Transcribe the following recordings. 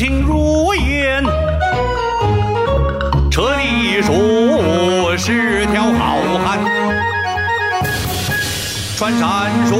情如烟，车里数是条好汉，穿山术，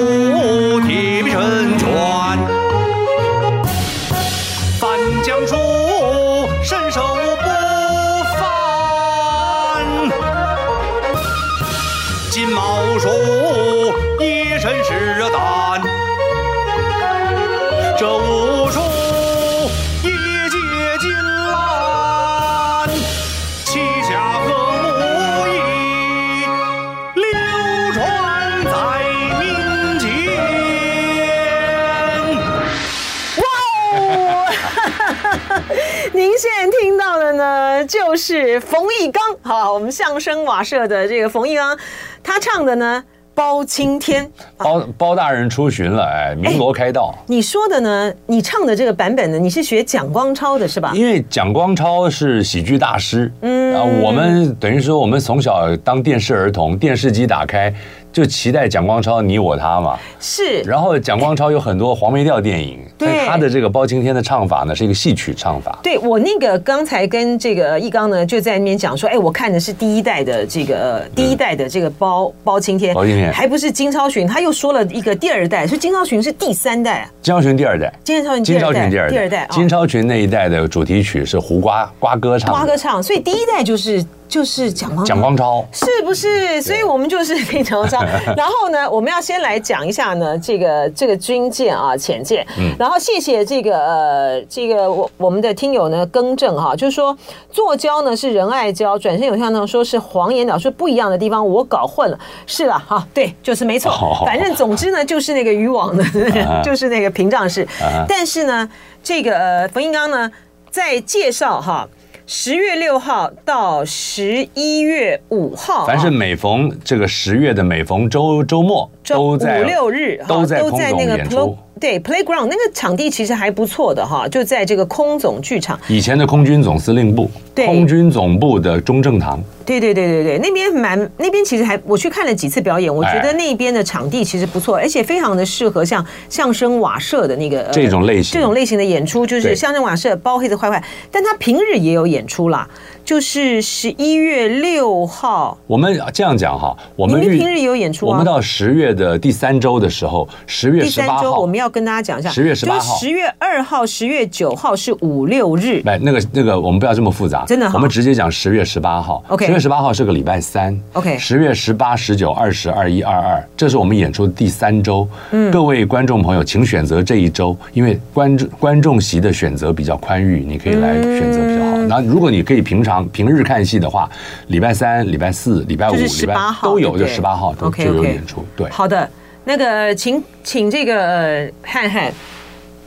就是冯一刚，好，我们相声瓦舍的这个冯一刚，他唱的呢。包青天，包包大人出巡了，哎，鸣锣开道。你说的呢？你唱的这个版本呢？你是学蒋光超的是吧？因为蒋光超是喜剧大师，嗯，啊，我们等于说我们从小当电视儿童，电视机打开。就期待蒋光超你我他嘛，是。然后蒋光超有很多黄梅调电影，对他的这个包青天的唱法呢，是一个戏曲唱法。对我那个刚才跟这个易刚呢就在那边讲说，哎，我看的是第一代的这个第一代的这个包包青天，包青天还不是金超群，他又说了一个第二代，所以金超群是第三代啊。金超群第二代，金超群金超群第二代，第二代，金超群那一代的主题曲是胡瓜瓜哥唱，瓜哥唱，所以第一代就是。就是蒋光蒋光超是不是？所以我们就是蒋光超。然后呢，我们要先来讲一下呢，这个这个军舰啊，潜舰。嗯。然后谢谢这个呃，这个我我们的听友呢更正哈，就是说坐礁呢是仁爱礁，转身有向呢说是黄岩岛，说不一样的地方，我搞混了。是了哈，对，就是没错。反正总之呢，就是那个渔网的，就是那个屏障式。但是呢，这个呃冯英刚呢在介绍哈。十月六号到十一月五号，凡是每逢这个十月的每逢周周末，都在五六日都在都在那个 play 对 playground 那个场地其实还不错的哈，就在这个空总剧场，以前的空军总司令部，对，空军总部的中正堂。对对对对对，那边蛮那边其实还我去看了几次表演，我觉得那边的场地其实不错，而且非常的适合像相声瓦舍的那个这种类型。这种类型的演出，就是相声瓦舍包黑子坏坏，但他平日也有演出啦。就是十一月六号，我们这样讲哈，我们平日也有演出，我们到十月的第三周的时候，十月十八号，我们要跟大家讲一下，十月十八号，十月二号、十月九号是五六日。哎，那个那个，我们不要这么复杂，真的，我们直接讲十月十八号。OK，十月十八号是个礼拜三。OK，十月十八、十九、二十、二一、二二，这是我们演出的第三周。嗯，各位观众朋友，请选择这一周，因为观众观众席的选择比较宽裕，你可以来选择比较好。那如果你可以平常平日看戏的话，礼拜三、礼拜四、礼拜五、礼拜都有，就十八号都就有演出。对，好的，那个请请这个汉汉。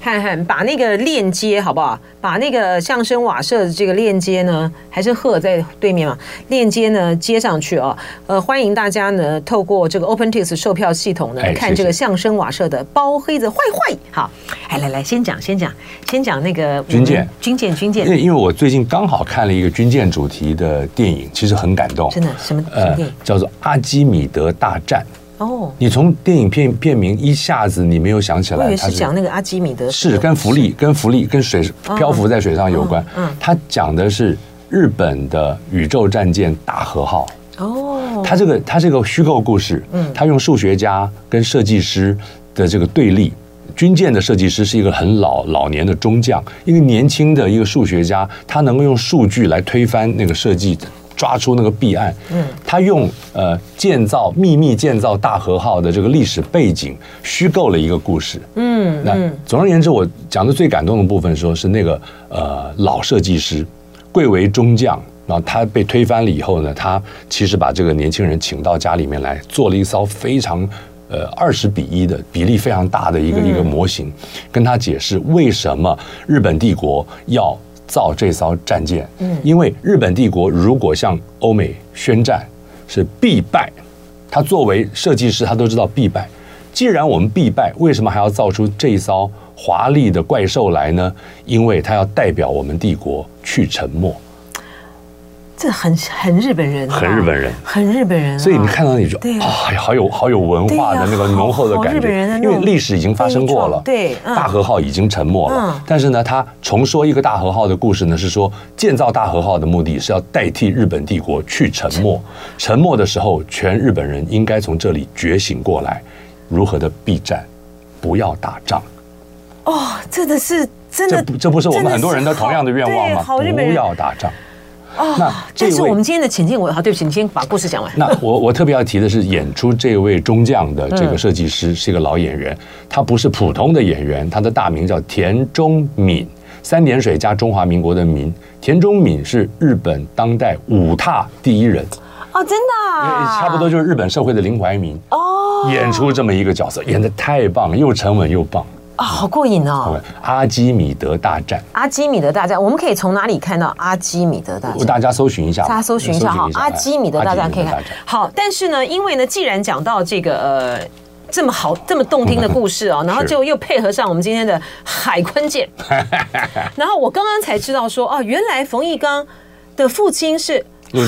看看，把那个链接好不好？把那个相声瓦舍的这个链接呢，还是贺在对面嘛？链接呢接上去啊、哦。呃，欢迎大家呢透过这个 OpenTix 售票系统呢看这个相声瓦舍的包黑子坏坏。好，哎，来来，先讲先讲先讲那个军舰军舰军舰。因为因为我最近刚好看了一个军舰主题的电影，其实很感动。真的什么电影？呃、叫做《阿基米德大战》。哦，你从电影片片名一下子你没有想起来，我以为是讲那个阿基米德，是跟浮力、跟浮力、跟水漂浮在水上有关。嗯，他讲的是日本的宇宙战舰大和号。哦，他这个他这个虚构故事，嗯，他用数学家跟设计师的这个对立。军舰的设计师是一个很老老年的中将，一个年轻的一个数学家，他能够用数据来推翻那个设计抓出那个弊案。嗯，他用呃建造秘密建造大和号的这个历史背景，虚构了一个故事。嗯，那总而言之，我讲的最感动的部分，说是那个呃老设计师贵为中将，然后他被推翻了以后呢，他其实把这个年轻人请到家里面来，做了一艘非常。呃，二十比一的比例非常大的一个一个模型，跟他解释为什么日本帝国要造这艘战舰。嗯，因为日本帝国如果向欧美宣战是必败，他作为设计师，他都知道必败。既然我们必败，为什么还要造出这一艘华丽的怪兽来呢？因为他要代表我们帝国去沉没。这很很日本人，很日本人，很日本人。所以你看到你就啊，好有好有文化的那个浓厚的感觉。因为历史已经发生过了，对，大和号已经沉没了。但是呢，他重说一个大和号的故事呢，是说建造大和号的目的是要代替日本帝国去沉没。沉没的时候，全日本人应该从这里觉醒过来，如何的避战，不要打仗。哦，真的是真的，这不是我们很多人的同样的愿望吗？不要打仗。哦，那这是我们今天的浅见，我好，对不起，你先把故事讲完。那我我特别要提的是，演出这位中将的这个设计师是一个老演员，他不是普通的演员，他的大名叫田中敏，三点水加中华民国的民。田中敏是日本当代舞踏第一人哦，真的，差不多就是日本社会的林怀民哦，演出这么一个角色，演的太棒，又沉稳又棒。啊、哦，好过瘾哦！阿基米德大战，阿基米德大战，我们可以从哪里看到阿基米德大战？大家搜寻一下，大家搜寻一下哈，阿基米德大战可以看。好，但是呢，因为呢，既然讲到这个呃这么好、这么动听的故事哦，然后就又配合上我们今天的海坤舰，然后我刚刚才知道说，哦，原来冯玉刚的父亲是。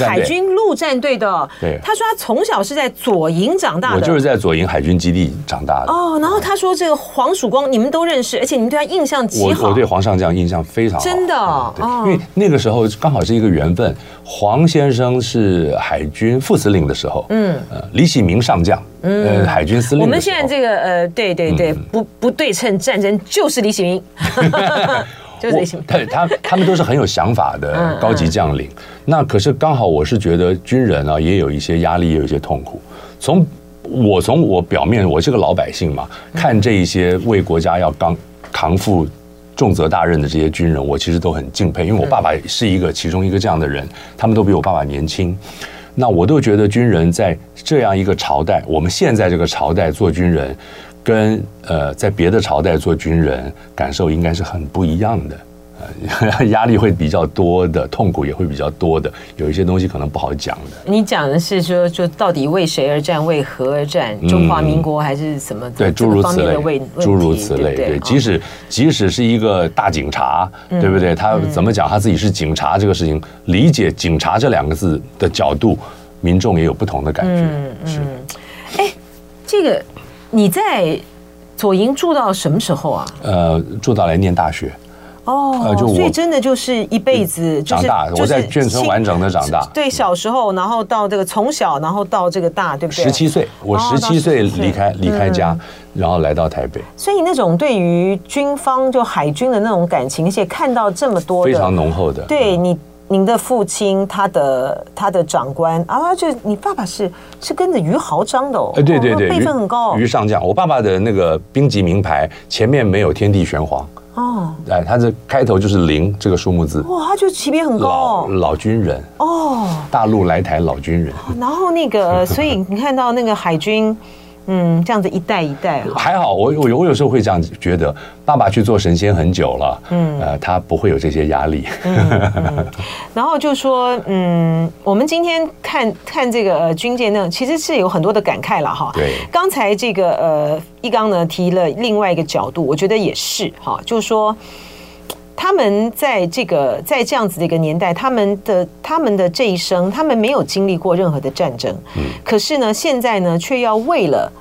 海军陆战队的，对，他说他从小是在左营长大的，我就是在左营海军基地长大的。哦，然后他说这个黄曙光你们都认识，而且你们对他印象极好。我我对黄上将印象非常好，真的，哦，因为那个时候刚好是一个缘分。黄先生是海军副司令的时候，嗯，呃，李喜明上将，嗯，海军司令。我们现在这个呃，对对对，不不对称战争就是李喜明。我对他他们都是很有想法的高级将领，那可是刚好我是觉得军人啊也有一些压力，也有一些痛苦。从我从我表面我是个老百姓嘛，看这一些为国家要扛扛负重责大任的这些军人，我其实都很敬佩，因为我爸爸是一个其中一个这样的人，他们都比我爸爸年轻。那我都觉得军人在这样一个朝代，我们现在这个朝代做军人。跟呃，在别的朝代做军人，感受应该是很不一样的，呃，压力会比较多的，痛苦也会比较多的，有一些东西可能不好讲的。你讲的是说，就到底为谁而战，为何而战？中华民国还是什么？对，诸如此类，诸如此类。对，即使即使是一个大警察，对不对？他怎么讲他自己是警察这个事情，理解“警察”这两个字的角度，民众也有不同的感觉。嗯嗯。是。哎，这个。你在左营住到什么时候啊？呃，住到来念大学。哦，就所以真的就是一辈子长大。我在眷村完整的长大。对，小时候，然后到这个从小，然后到这个大，对不对？十七岁，我十七岁离开离开家，然后来到台北。所以那种对于军方就海军的那种感情，而且看到这么多非常浓厚的，对你。您的父亲，他的他的长官啊，就你爸爸是是跟着于豪章的哦，哎，对对对，辈分很高，于上将。我爸爸的那个兵籍名牌前面没有天地玄黄哦，哎，他这开头就是零这个数目字，哇，他就级别很高，老老军人哦，大陆来台老军人。然后那个，所以你看到那个海军。嗯，这样子一代一代还好，我我我有时候会这样觉得，爸爸去做神仙很久了，嗯，呃，他不会有这些压力。嗯嗯、然后就说，嗯，我们今天看看这个呃军舰呢，其实是有很多的感慨了哈。对，刚才这个呃一刚呢提了另外一个角度，我觉得也是哈，就是说。他们在这个在这样子的一个年代，他们的他们的这一生，他们没有经历过任何的战争，嗯，可是呢，现在呢，却要为了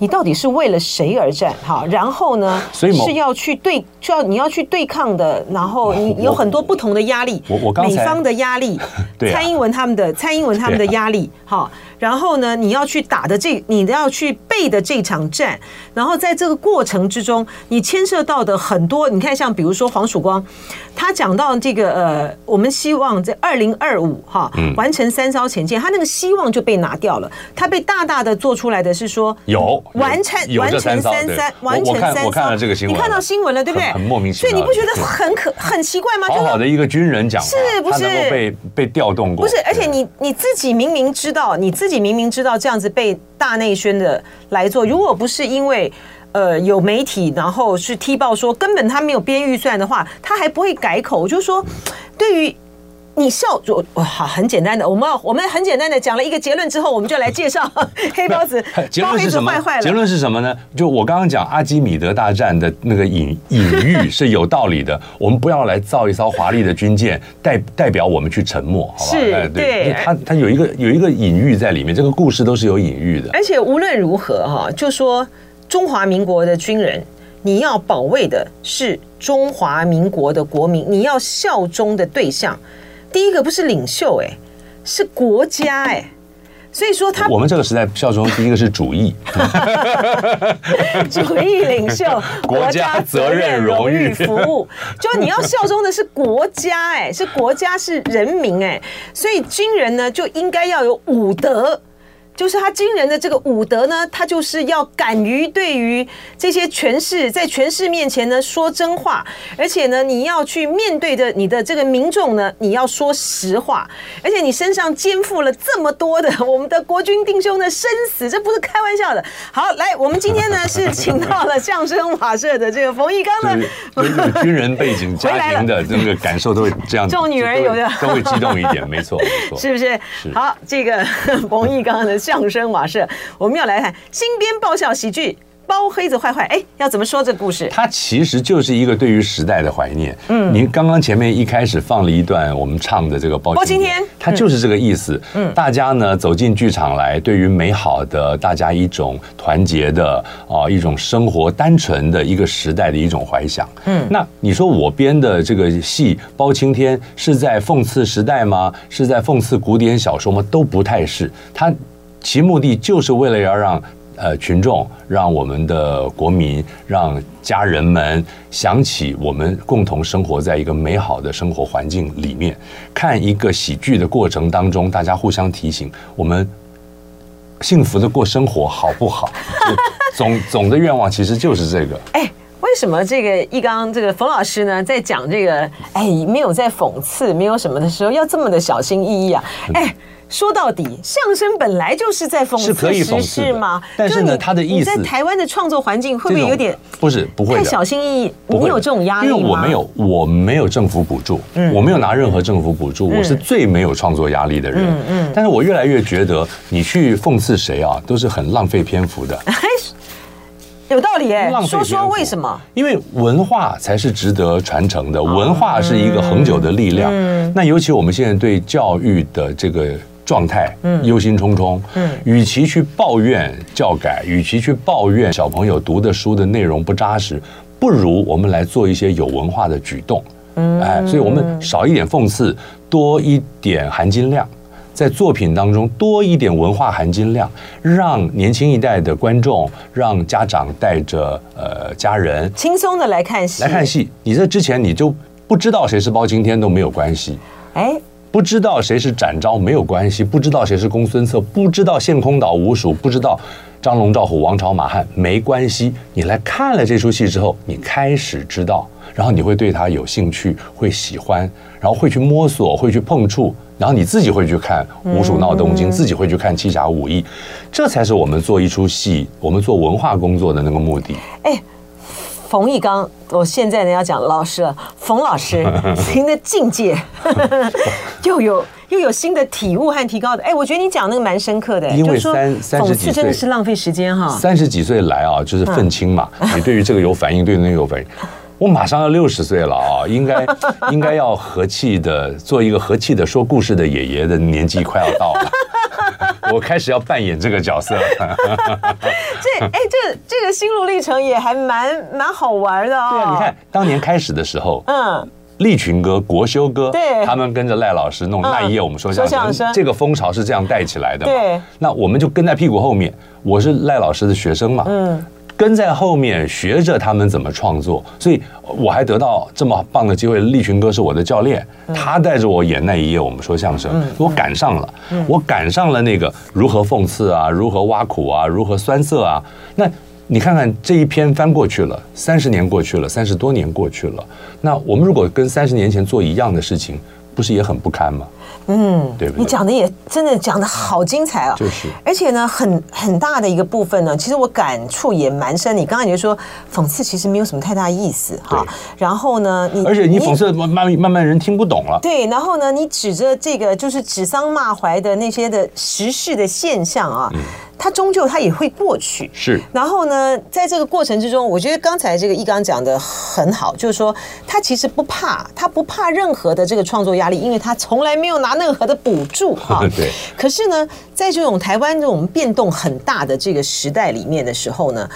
你到底是为了谁而战？哈，然后呢，所以是要去对，就要你要去对抗的。然后你有很多不同的压力，我我刚才美方的压力，对啊蔡英文他们的蔡英文他们的压力，好，然后呢，你要去打的这，你要去背的这场战，然后在这个过程之中，你牵涉到的很多，你看像比如说黄曙光，他讲到这个呃，我们希望在二零二五哈完成三艘潜舰，他那个希望就被拿掉了，他被大大的做出来的是说有完成完成三三完成三艘，我看了这个新闻，你看到新闻了对不对？很莫名其妙，所以你不觉得很可很奇怪吗？好好的一个军人讲，是不是？被被调动过？不是，而且你你自己明明知道，你自自己明明知道这样子被大内宣的来做，如果不是因为呃有媒体然后去踢爆说根本他没有编预算的话，他还不会改口，就是说对于。你笑就好，很简单的，我们要我们很简单的讲了一个结论之后，我们就来介绍 黑包子。结论是什么？结论是什么呢？就我刚刚讲阿基米德大战的那个隐 隐喻是有道理的。我们不要来造一艘华丽的军舰，代代表我们去沉默，好吧？是，对，它它有一个有一个隐喻在里面，这个故事都是有隐喻的。而且无论如何哈，就说中华民国的军人，你要保卫的是中华民国的国民，你要效忠的对象。第一个不是领袖哎，是国家哎，所以说他我们这个时代效忠第一个是主义，主义领袖，国家责任荣誉。服务，就你要效忠的是国家哎，是国家是人民哎，所以军人呢就应该要有武德。就是他军人的这个武德呢，他就是要敢于对于这些权势，在权势面前呢说真话，而且呢，你要去面对着你的这个民众呢，你要说实话，而且你身上肩负了这么多的我们的国军弟兄的生死，这不是开玩笑的。好，来，我们今天呢是请到了相声瓦舍的这个冯翊纲呢，军人背景家庭的这个感受都会这样，这种女人有的都会激动一点，没错，没错，是不是？是好，这个 冯翊纲的。相声瓦舍，我们要来看新编爆笑喜剧《包黑子坏坏》。哎，要怎么说这故事？它其实就是一个对于时代的怀念。嗯，您刚刚前面一开始放了一段我们唱的这个包包青天，它就是这个意思。嗯，大家呢走进剧场来，对于美好的大家一种团结的啊一种生活单纯的一个时代的一种怀想。嗯，那你说我编的这个戏《包青天》是在讽刺时代吗？是在讽刺古典小说吗？都不太是。它其目的就是为了要让呃群众，让我们的国民，让家人们想起我们共同生活在一个美好的生活环境里面。看一个喜剧的过程当中，大家互相提醒我们幸福的过生活好不好？总总的愿望其实就是这个。哎，为什么这个一刚这个冯老师呢，在讲这个哎没有在讽刺，没有什么的时候，要这么的小心翼翼啊？哎。说到底，相声本来就是在讽刺时事吗？但是呢，他的意思，在台湾的创作环境会不会有点不是不会太小心翼翼？你有这种压力吗？因为我没有，我没有政府补助，我没有拿任何政府补助，我是最没有创作压力的人。嗯嗯。但是我越来越觉得，你去讽刺谁啊，都是很浪费篇幅的。有道理哎，说说为什么？因为文化才是值得传承的，文化是一个恒久的力量。那尤其我们现在对教育的这个。状态，嗯，忧心忡忡，嗯，与其去抱怨教改，与其去抱怨小朋友读的书的内容不扎实，不如我们来做一些有文化的举动，嗯，哎，所以我们少一点讽刺，多一点含金量，在作品当中多一点文化含金量，让年轻一代的观众，让家长带着呃家人轻松的来看戏，来看戏。你在之前你就不知道谁是包青天都没有关系，哎。不知道谁是展昭没有关系，不知道谁是公孙策，不知道陷空岛五鼠，不知道张龙赵虎王朝马汉没关系。你来看了这出戏之后，你开始知道，然后你会对他有兴趣，会喜欢，然后会去摸索，会去碰触，然后你自己会去看《五鼠闹东京》，自己会去看《七侠五义》，这才是我们做一出戏，我们做文化工作的那个目的。哎。冯翊纲，我现在呢要讲老师了。冯老师，您的境界 又有又有新的体悟和提高的。哎，我觉得你讲那个蛮深刻的。因为三三十几岁真的是浪费时间哈。三十几岁来啊，就是愤青嘛。你对于这个有反应，对那个有反应。我马上要六十岁了啊，应该 应该要和气的做一个和气的说故事的爷爷的年纪快要到了。我开始要扮演这个角色。这哎，这这个心路历程也还蛮蛮好玩的哦。对啊，你看当年开始的时候，嗯。立群哥、国修哥，对，他们跟着赖老师弄那一夜，我们说相声，这个风潮是这样带起来的。对，那我们就跟在屁股后面。我是赖老师的学生嘛，嗯，跟在后面学着他们怎么创作，所以我还得到这么棒的机会。立群哥是我的教练，他带着我演那一夜，我们说相声，我赶上了，我赶上了那个如何讽刺啊，如何挖苦啊，如何酸涩啊，那。你看看这一篇翻过去了，三十年过去了，三十多年过去了。那我们如果跟三十年前做一样的事情，不是也很不堪吗？嗯，对不对？你讲的也真的讲的好精彩啊！就是，而且呢，很很大的一个部分呢，其实我感触也蛮深。你刚刚你就说讽刺其实没有什么太大意思哈。然后呢，你而且你讽刺慢慢慢慢人听不懂了。对，然后呢，你指着这个就是指桑骂槐的那些的时事的现象啊。嗯它终究它也会过去，是。然后呢，在这个过程之中，我觉得刚才这个一刚讲的很好，就是说他其实不怕，他不怕任何的这个创作压力，因为他从来没有拿任何的补助哈。对。可是呢，在这种台湾这种变动很大的这个时代里面的时候呢，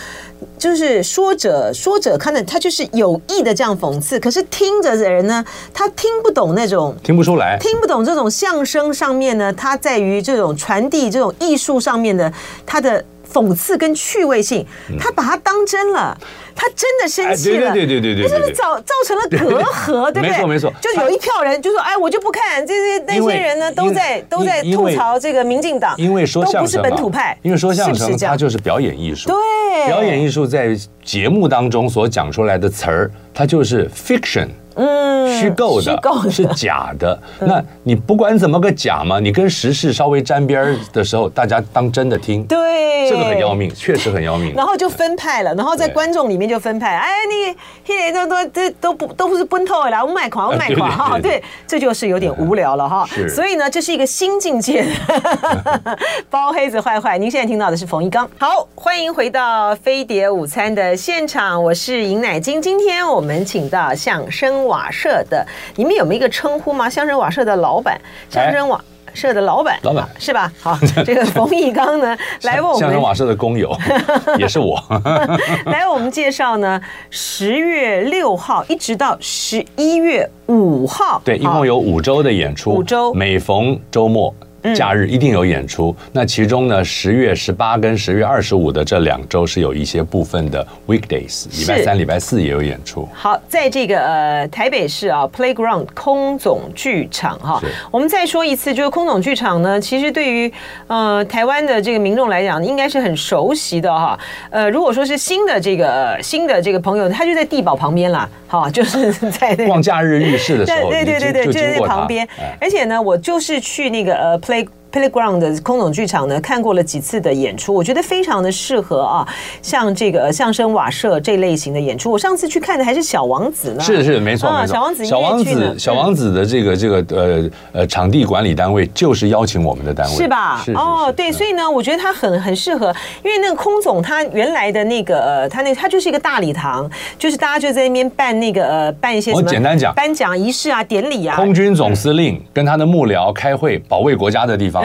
就是说者说者看的他就是有意的这样讽刺，可是听着的人呢，他听不懂那种听不出来，听不懂这种相声上面呢，他在于这种传递这种艺术上面的。他的讽刺跟趣味性，他把它当真了，他真的生气了，对对对对对，就是造造成了隔阂，对不对？没错没错，就有一票人就说，哎，我就不看这些那些人呢，都在都在吐槽这个民进党，因为说相声都不是本土派，因为说相声他就是表演艺术，对，表演艺术在节目当中所讲出来的词儿，它就是 fiction。嗯，虚构的，虚构的是假的。那你不管怎么个假嘛，你跟时事稍微沾边儿的时候，大家当真的听。对，这个很要命，确实很要命。然后就分派了，然后在观众里面就分派。哎，你现在都都这都不都不是奔头来，我卖款，我卖款哈。对，这就是有点无聊了哈。所以呢，这是一个新境界的 包黑子坏坏。您现在听到的是冯一刚。好，欢迎回到飞碟午餐的现场，我是尹乃金。今天我们请到相声。瓦舍的，你们有没有一个称呼吗？相声瓦舍的老板，相声瓦舍的老板，老板是吧？好，这个冯翊纲呢，来为我们相声瓦舍的工友，也是我，来为我们介绍呢。十月六号一直到十一月五号，对，一共有五周的演出，五周，每逢周末。假日一定有演出，嗯、那其中呢，十月十八跟十月二十五的这两周是有一些部分的 weekdays，礼拜三、礼拜四也有演出。好，在这个呃台北市啊 Playground 空总剧场哈，我们再说一次，就是空总剧场呢，其实对于呃台湾的这个民众来讲，应该是很熟悉的哈。呃，如果说是新的这个新的这个朋友，他就在地堡旁边啦，哈，就是在那个逛假日浴室的时候，对对对对，就在那旁边。而且呢，我就是去那个呃。Play Playground 的空总剧场呢，看过了几次的演出，我觉得非常的适合啊，像这个相声瓦舍这类型的演出。我上次去看的还是小王子呢，是是没错没错，小王子小王子小王子的这个这个呃呃场地管理单位就是邀请我们的单位，是吧？是哦，对，所以呢，我觉得他很很适合，因为那个空总他原来的那个呃，他那他就是一个大礼堂，就是大家就在那边办那个呃办一些什么，我简单讲。颁奖仪式啊、典礼啊，空军总司令跟他的幕僚开会保卫国家的地方。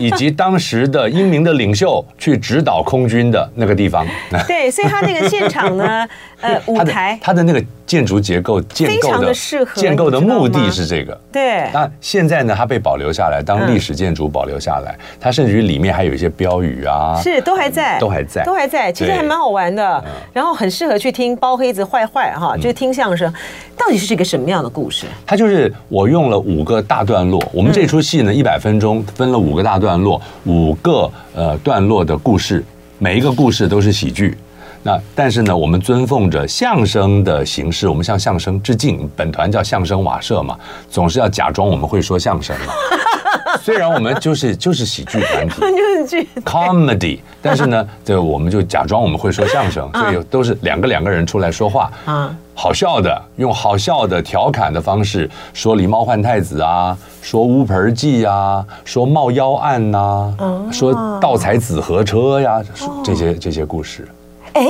以及当时的英明的领袖去指导空军的那个地方，对，所以他那个现场呢，呃，舞台，它的那个建筑结构建构的适合建构的目的是这个，对。那现在呢，它被保留下来当历史建筑保留下来，它甚至于里面还有一些标语啊，是都还在，都还在，都还在，其实还蛮好玩的，然后很适合去听包黑子坏坏哈，就是听相声，到底是一个什么样的故事？它就是我用了五个大段落，我们这出戏呢一百分钟分了五个大段落，五个呃段落的故事，每一个故事都是喜剧。那但是呢，我们尊奉着相声的形式，我们向相声致敬。本团叫相声瓦舍嘛，总是要假装我们会说相声嘛。虽然我们就是就是喜剧团体，就是剧 comedy，但是呢，这我们就假装我们会说相声，所以都是两个两个人出来说话啊，好笑的，用好笑的调侃的方式说狸猫换太子啊，说乌盆记啊，说冒妖案呐，说盗采紫河车呀，这些这些故事。哎，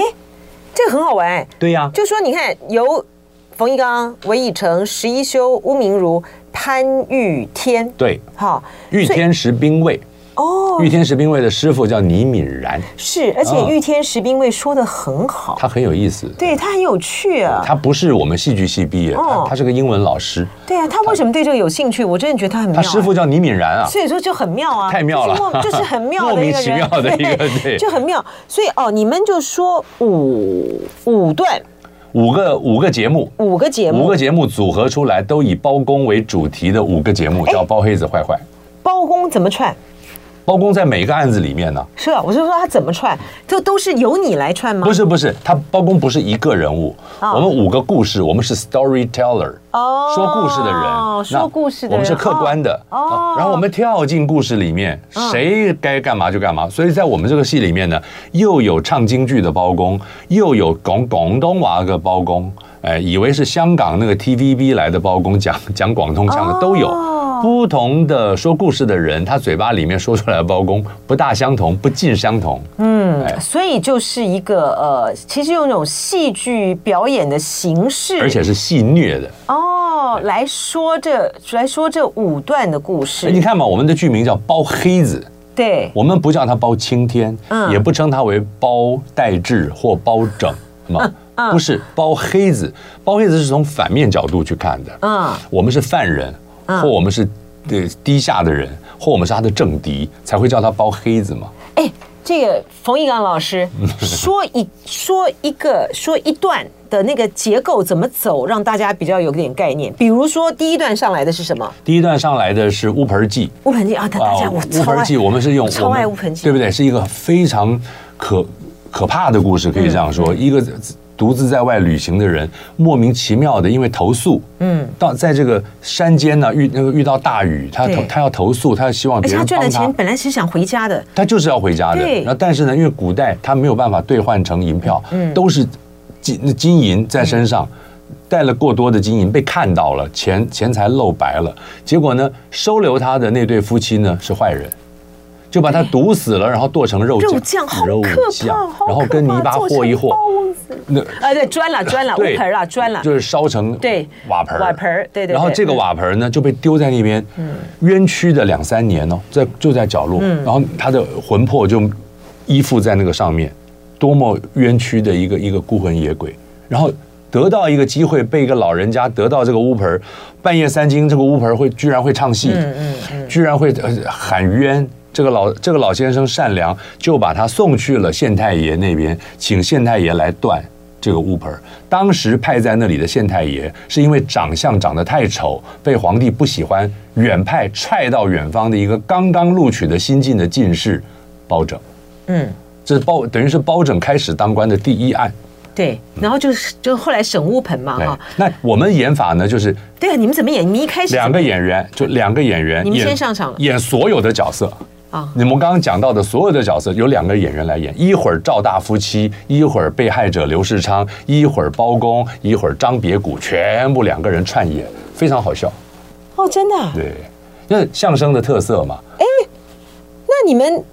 这个很好玩。对呀，就说你看，由冯一刚、韦以诚、石一修、乌明如、潘玉天，对，好，玉天石兵卫，哦，御天食兵卫的师傅叫倪敏然，是，而且御天食兵卫说的很好，他很有意思，对他很有趣啊。他不是我们戏剧系毕业，他他是个英文老师。对啊，他为什么对这个有兴趣？我真的觉得他很妙。他师傅叫倪敏然啊，所以说就很妙啊，太妙了，就是很妙的 莫名其妙的一个对，就很妙。所以哦，你们就说五五段。五个五个节目，五个节目，五个节目组合出来，都以包公为主题的五个节目，叫包黑子坏坏。包公怎么串？包公在每一个案子里面呢？是啊，我就说他怎么串，就都是由你来串吗？不是不是，他包公不是一个人物，我们五个故事，我们是 storyteller，哦，说故事的人，说故事的人，我们是客观的，哦，然后我们跳进故事里面，谁该干嘛就干嘛。所以在我们这个戏里面呢，又有唱京剧的包公，又有广广东话的包公，哎，以为是香港那个 TVB 来的包公，讲讲广东腔的都有。不同的说故事的人，他嘴巴里面说出来的包公不大相同，不尽相同。嗯，所以就是一个呃，其实用一种戏剧表演的形式，而且是戏虐的。哦，来说这来说这五段的故事。你看嘛，我们的剧名叫包黑子，对，我们不叫他包青天，嗯，也不称他为包代志或包拯，嘛，不是包黑子，包黑子是从反面角度去看的，嗯，我们是犯人。或我们是对低下的人，或我们是他的政敌，才会叫他包黑子嘛。哎，这个冯一刚老师说一说一个说一段的那个结构怎么走，让大家比较有点概念。比如说第一段上来的是什么？第一段上来的是乌盆记。乌盆记啊，大家我乌盆记，我们是用超爱乌盆记，对不对？是一个非常可可怕的故事，可以这样说，一个。独自在外旅行的人，莫名其妙的因为投诉，嗯，到在这个山间呢遇那个遇到大雨，他投他要投诉，他希望别人帮他。他赚的钱本来是想回家的，他就是要回家的。对。那但是呢，因为古代他没有办法兑换成银票，嗯，都是金金银在身上，带了过多的金银被看到了，钱钱财露白了。结果呢，收留他的那对夫妻呢是坏人。就把它毒死了，然后剁成肉酱，肉酱，肉酱，然后跟泥巴和一和，那啊对，砖了砖了，乌盆了砖了，就是烧成对瓦盆瓦盆对对。然后这个瓦盆呢就被丢在那边，冤屈的两三年哦，在就在角落，然后他的魂魄就依附在那个上面，多么冤屈的一个一个孤魂野鬼，然后得到一个机会被一个老人家得到这个乌盆，半夜三更这个乌盆会居然会唱戏，居然会喊冤。这个老这个老先生善良，就把他送去了县太爷那边，请县太爷来断这个乌盆。当时派在那里的县太爷，是因为长相长得太丑，被皇帝不喜欢，远派踹到远方的一个刚刚录取的新进的进士包拯。嗯，这是包等于是包拯开始当官的第一案。对，然后就是就后来审乌盆嘛哈。那我们演法呢，就是对啊，你们怎么演？你们一开始两个演员就两个演员，你们先上场了，演所有的角色。你们刚刚讲到的所有的角色，有两个演员来演，一会儿赵大夫妻，一会儿被害者刘世昌，一会儿包公，一会儿张别谷，全部两个人串演，非常好笑。哦，真的？对，那是相声的特色嘛。哎，那你们，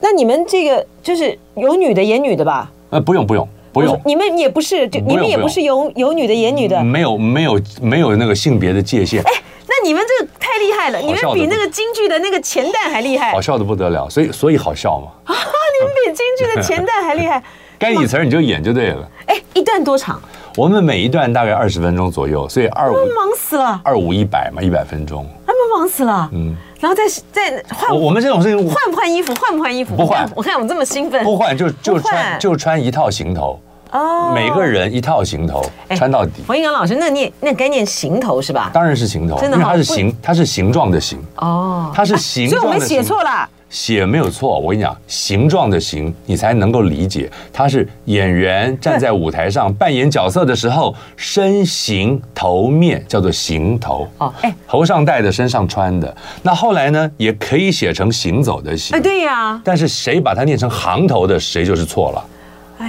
那你们这个就是有女的演女的吧？呃，不用不用不用，你们也不是，你们也不是有有女的演女的，没有没有没有那个性别的界限。哎。那你们这个太厉害了，你们比那个京剧的那个钱旦还厉害，好笑的不得了，所以所以好笑嘛。啊，你们比京剧的钱旦还厉害，该你词儿你就演就对了。哎，一段多长？我们每一段大概二十分钟左右，所以二五忙死了，二五一百嘛，一百分钟，他们忙死了。嗯，然后再再换，我们这种事情换不换衣服？换不换衣服？不换。我看我们这么兴奋，不换就就穿就穿一套行头。哦，每个人一套行头穿到底。冯一刚老师，那念那该念行头是吧？当然是行头，因为它是形，它是形状的形。哦，它是形状的形。所以我们写错了。写没有错，我跟你讲，形状的形，你才能够理解。它是演员站在舞台上扮演角色的时候，身形头面叫做行头。哦，哎，头上戴的，身上穿的。那后来呢，也可以写成行走的行。哎，对呀。但是谁把它念成行头的，谁就是错了。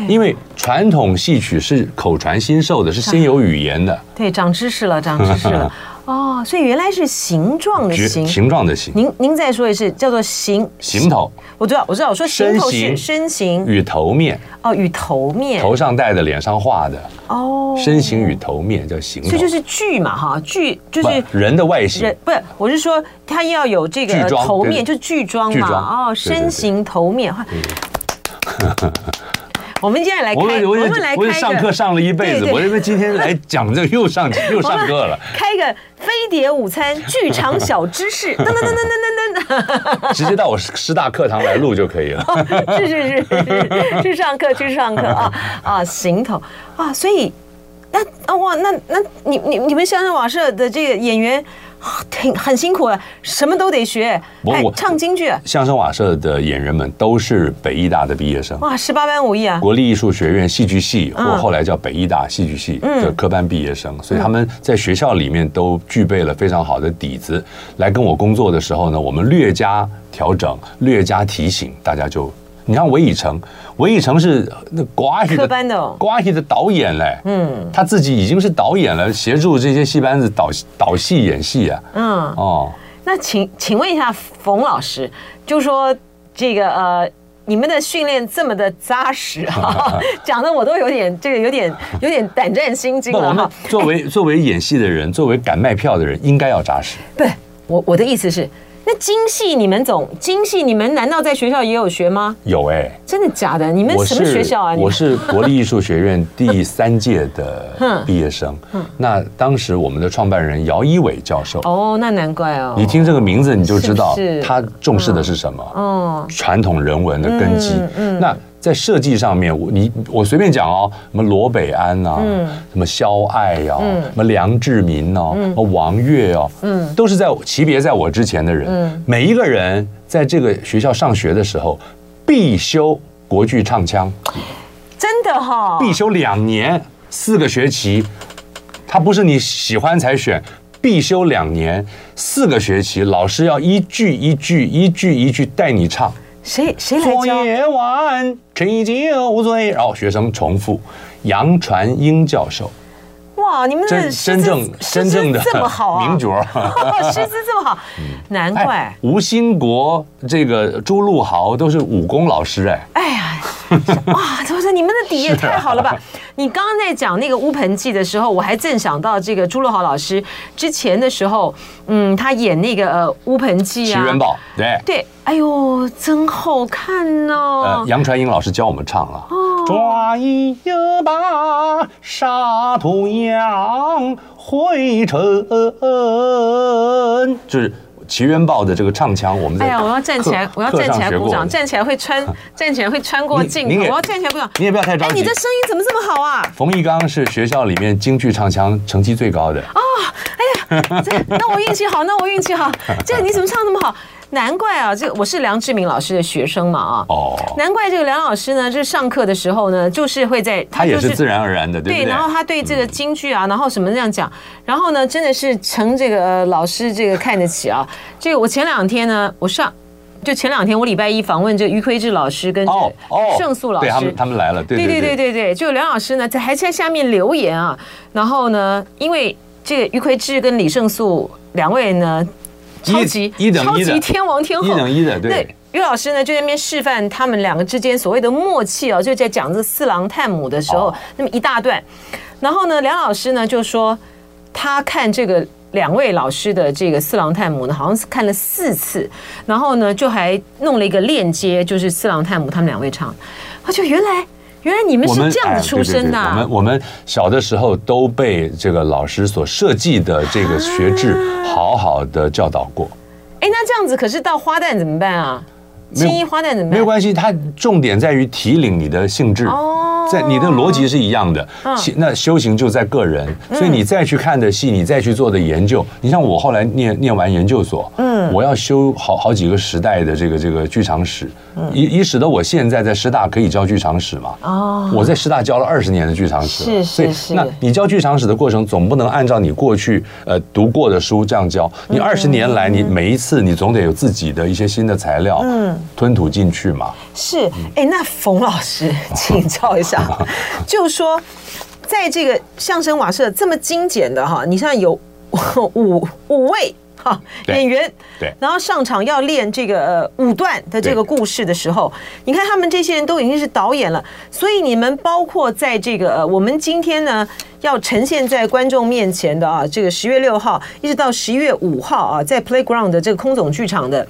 因为传统戏曲是口传心授的，是先有语言的。对，长知识了，长知识了。哦，哦，所以原来是形状的形。形。状的形，您您再说一次，叫做形。形头。我知道，我知道，我说形头是身形。与头面，哦，与头面。头上戴的，脸上画的，哦，身形与头面叫形头。这就是具嘛，哈，具就是人的外形。人，不是，我是说他要有这个头面，就是具装嘛，哦，身形头面。哈 我们今天来开，我们来我开个上课上了一辈子，我这边今天来讲这个又上 又上课了。开个飞碟午餐剧场小知识，噔噔噔噔噔噔噔直接到我师大课堂来录就可以了。是是是，去上课去上课啊啊，行头啊，所以那啊哇，那那你你你们相声瓦舍的这个演员。挺很辛苦的，什么都得学。哎，唱京剧。相声瓦舍的演员们都是北艺大的毕业生。哇，十八般武艺啊！国立艺术学院戏剧系，或后来叫北艺大戏剧系的科班毕业生，所以他们在学校里面都具备了非常好的底子。来跟我工作的时候呢，我们略加调整，略加提醒，大家就。你看韦以诚，韦以诚是那瓜戏的瓜戏的导演嘞，嗯，他自己已经是导演了，协助这些戏班子导导戏演戏啊，嗯，哦，那请请问一下冯老师，就说这个呃，你们的训练这么的扎实啊，讲的我都有点这个有点有点胆战心惊了哈。作为作为演戏的人，作为敢卖票的人，应该要扎实。对，我我的意思是。那京戏你们总京戏你们难道在学校也有学吗？有哎、欸，真的假的？你们什么学校啊？我是国立艺术学院 第三届的毕业生。那当时我们的创办人姚一伟教授。哦，那难怪哦。你听这个名字你就知道他重视的是什么？哦，传统人文的根基。嗯，那。在设计上面，我你我随便讲哦，什么罗北安呐、啊，嗯，什么肖爱呀，嗯，什么梁志民哦，嗯，王岳哦，嗯，都是在级别在我之前的人，嗯，每一个人在这个学校上学的时候，必修国剧唱腔，真的哈、哦，必修两年四个学期，他不是你喜欢才选，必修两年四个学期，老师要一句一句一句一句带你唱。谁谁来教？昨夜晚吹酒醉，然后学生重复。杨传英教授，哇，你们的真正真正的这么好啊，名角，师资这么好，难怪。吴兴国、这个朱露豪都是武功老师哎。哎呀，哇，怎么说你们的底 也太好了吧？你刚刚在讲那个乌盆记的时候，我还正想到这个朱露豪老师之前的时候，嗯，他演那个呃乌盆记啊，齐元宝，对对，哎呦，真好看哦。呃，杨传英老师教我们唱啊。抓一把沙土扬灰尘，就是齐元豹的这个唱腔。我们在哎呀，我要站起来，我要站起来鼓掌，站起来会穿，站起来会穿过镜头。我要站起来鼓掌。你也不要太着急。哎，你这声音怎么这么好啊？冯一刚是学校里面京剧唱腔成绩最高的。哦，哎呀，这那我运气好，那我运气好。这你怎么唱那么好？难怪啊，这个我是梁志明老师的学生嘛啊，哦，难怪这个梁老师呢，就是上课的时候呢，就是会在他也是自然而然的，对对？对，然后他对这个京剧啊，然后什么这样讲，然后呢，真的是承这个老师这个看得起啊。这个我前两天呢，我上就前两天我礼拜一访问这余奎志老师跟这胜素老师，他们他们来了，对对对对对对，就梁老师呢在还在下面留言啊，然后呢，因为这个余奎志跟李胜素两位呢。超级一等一的超级天王天后，一等一的对。于老师呢就在那边示范他们两个之间所谓的默契哦，就在讲这四郎探母的时候，那么一大段。然后呢，梁老师呢就说他看这个两位老师的这个四郎探母呢，好像是看了四次，然后呢就还弄了一个链接，就是四郎探母他们两位唱，他就原来。原来你们是这样子出身的。我们我们小的时候都被这个老师所设计的这个学制好好的教导过。哎，那这样子可是到花旦怎么办啊？青衣花旦怎么办？没有关系，它重点在于提领你的兴致。哦，在你的逻辑是一样的。那修行就在个人，所以你再去看的戏，你再去做的研究，你像我后来念念完研究所，嗯，我要修好好几个时代的这个这个剧场史。以以使得我现在在师大可以教剧场史嘛？哦，我在师大教了二十年的剧场史，是是是。那你教剧场史的过程，总不能按照你过去呃读过的书这样教。你二十年来，你每一次你总得有自己的一些新的材料，嗯，吞吐进去嘛。是，哎，那冯老师请教一下，就说在这个相声瓦舍这么精简的哈，你像有五五位。哈，演员对，然后上场要练这个呃五段的这个故事的时候，你看他们这些人都已经是导演了，所以你们包括在这个呃，我们今天呢要呈现在观众面前的啊，这个十月六号一直到十一月五号啊，在 Playground 的这个空总剧场的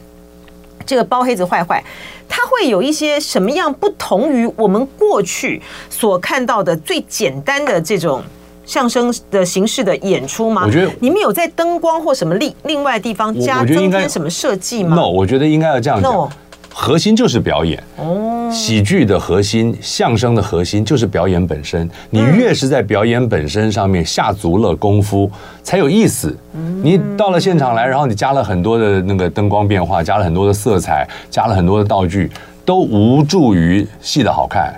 这个包黑子坏坏，它会有一些什么样不同于我们过去所看到的最简单的这种。相声的形式的演出吗？我觉得你们有在灯光或什么另另外地方加增添什么设计吗？No，我觉得应该要这样讲。No. 核心就是表演。哦。喜剧的核心，相声的核心就是表演本身。你越是在表演本身上面下足了功夫，才有意思。你到了现场来，然后你加了很多的那个灯光变化，加了很多的色彩，加了很多的道具，都无助于戏的好看。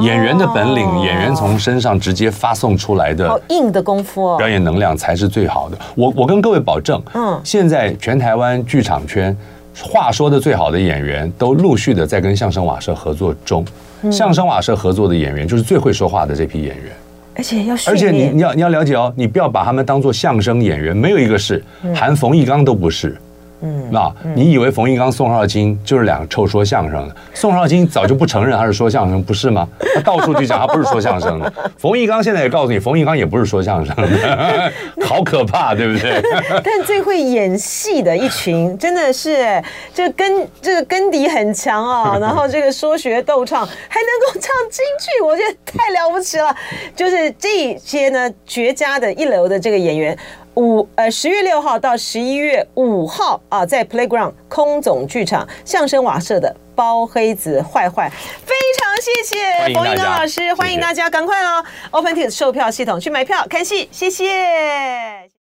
演员的本领，演员从身上直接发送出来的，好硬的功夫，表演能量才是最好的。我我跟各位保证，嗯，现在全台湾剧场圈话说的最好的演员，都陆续的在跟相声瓦舍合作中。相声瓦舍合作的演员，就是最会说话的这批演员。而且要，而且你你要你要了解哦，你不要把他们当做相声演员，没有一个是，含冯一刚都不是。嗯，那你以为冯玉刚、宋少卿就是两个臭说相声的？宋少卿早就不承认他是说相声，不是吗？他到处去讲他不是说相声的。冯玉刚现在也告诉你，冯玉刚也不是说相声的，好可怕，对不对？但最会演戏的一群，真的是这个根这个根底很强啊，然后这个说学逗唱还能够唱京剧，我觉得太了不起了。就是这些呢，绝佳的一流的这个演员。五呃，十月六号到十一月五号啊，在 Playground 空总剧场相声瓦舍的包黑子坏坏，非常谢谢冯英刚老师，欢迎大家赶快哦，Open Tix 售票系统去买票看戏，谢谢。